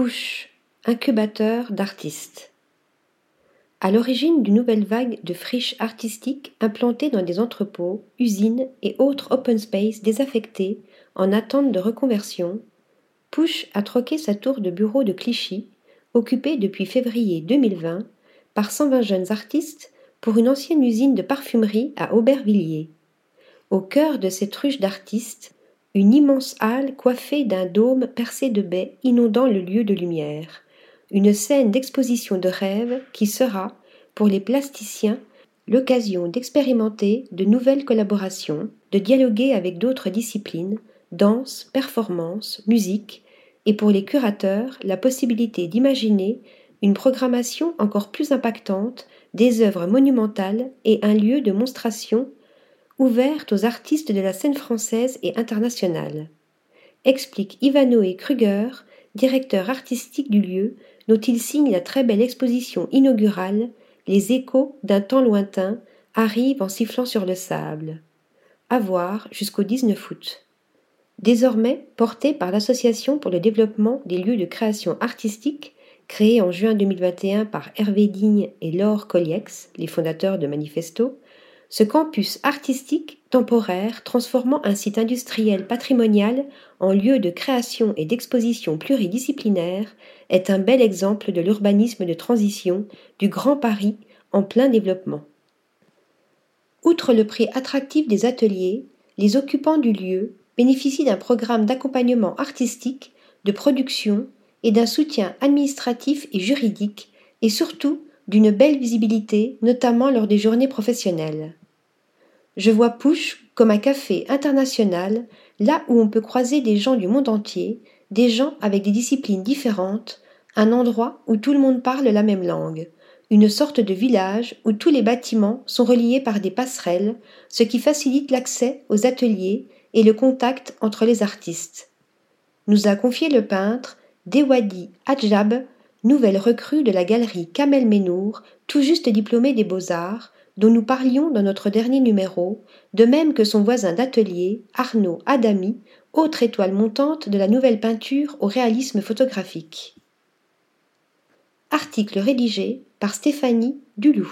Push, incubateur d'artistes. À l'origine d'une nouvelle vague de friches artistiques implantées dans des entrepôts, usines et autres open space désaffectés en attente de reconversion, Push a troqué sa tour de bureau de Clichy, occupée depuis février 2020 par 120 jeunes artistes, pour une ancienne usine de parfumerie à Aubervilliers. Au cœur de cette ruche d'artistes, une immense halle coiffée d'un dôme percé de baies inondant le lieu de lumière, une scène d'exposition de rêve qui sera, pour les plasticiens, l'occasion d'expérimenter de nouvelles collaborations, de dialoguer avec d'autres disciplines, danse, performance, musique, et pour les curateurs, la possibilité d'imaginer une programmation encore plus impactante, des œuvres monumentales et un lieu de monstration ouverte aux artistes de la scène française et internationale. Explique Ivanoé Kruger, directeur artistique du lieu, dont il signe la très belle exposition inaugurale Les échos d'un temps lointain arrivent en sifflant sur le sable. À voir jusqu'au 19 août. Désormais porté par l'Association pour le développement des lieux de création artistique, créée en juin 2021 par Hervé Digne et Laure Colliex, les fondateurs de Manifesto, ce campus artistique temporaire transformant un site industriel patrimonial en lieu de création et d'exposition pluridisciplinaire est un bel exemple de l'urbanisme de transition du Grand Paris en plein développement. Outre le prix attractif des ateliers, les occupants du lieu bénéficient d'un programme d'accompagnement artistique, de production et d'un soutien administratif et juridique, et surtout d'une belle visibilité, notamment lors des journées professionnelles. Je vois Push comme un café international, là où on peut croiser des gens du monde entier, des gens avec des disciplines différentes, un endroit où tout le monde parle la même langue, une sorte de village où tous les bâtiments sont reliés par des passerelles, ce qui facilite l'accès aux ateliers et le contact entre les artistes. Nous a confié le peintre Dewadi Adjab, nouvelle recrue de la galerie Kamel Menour, tout juste diplômée des beaux-arts, dont nous parlions dans notre dernier numéro, de même que son voisin d'atelier, Arnaud Adami, autre étoile montante de la nouvelle peinture au réalisme photographique. Article rédigé par Stéphanie Dulou.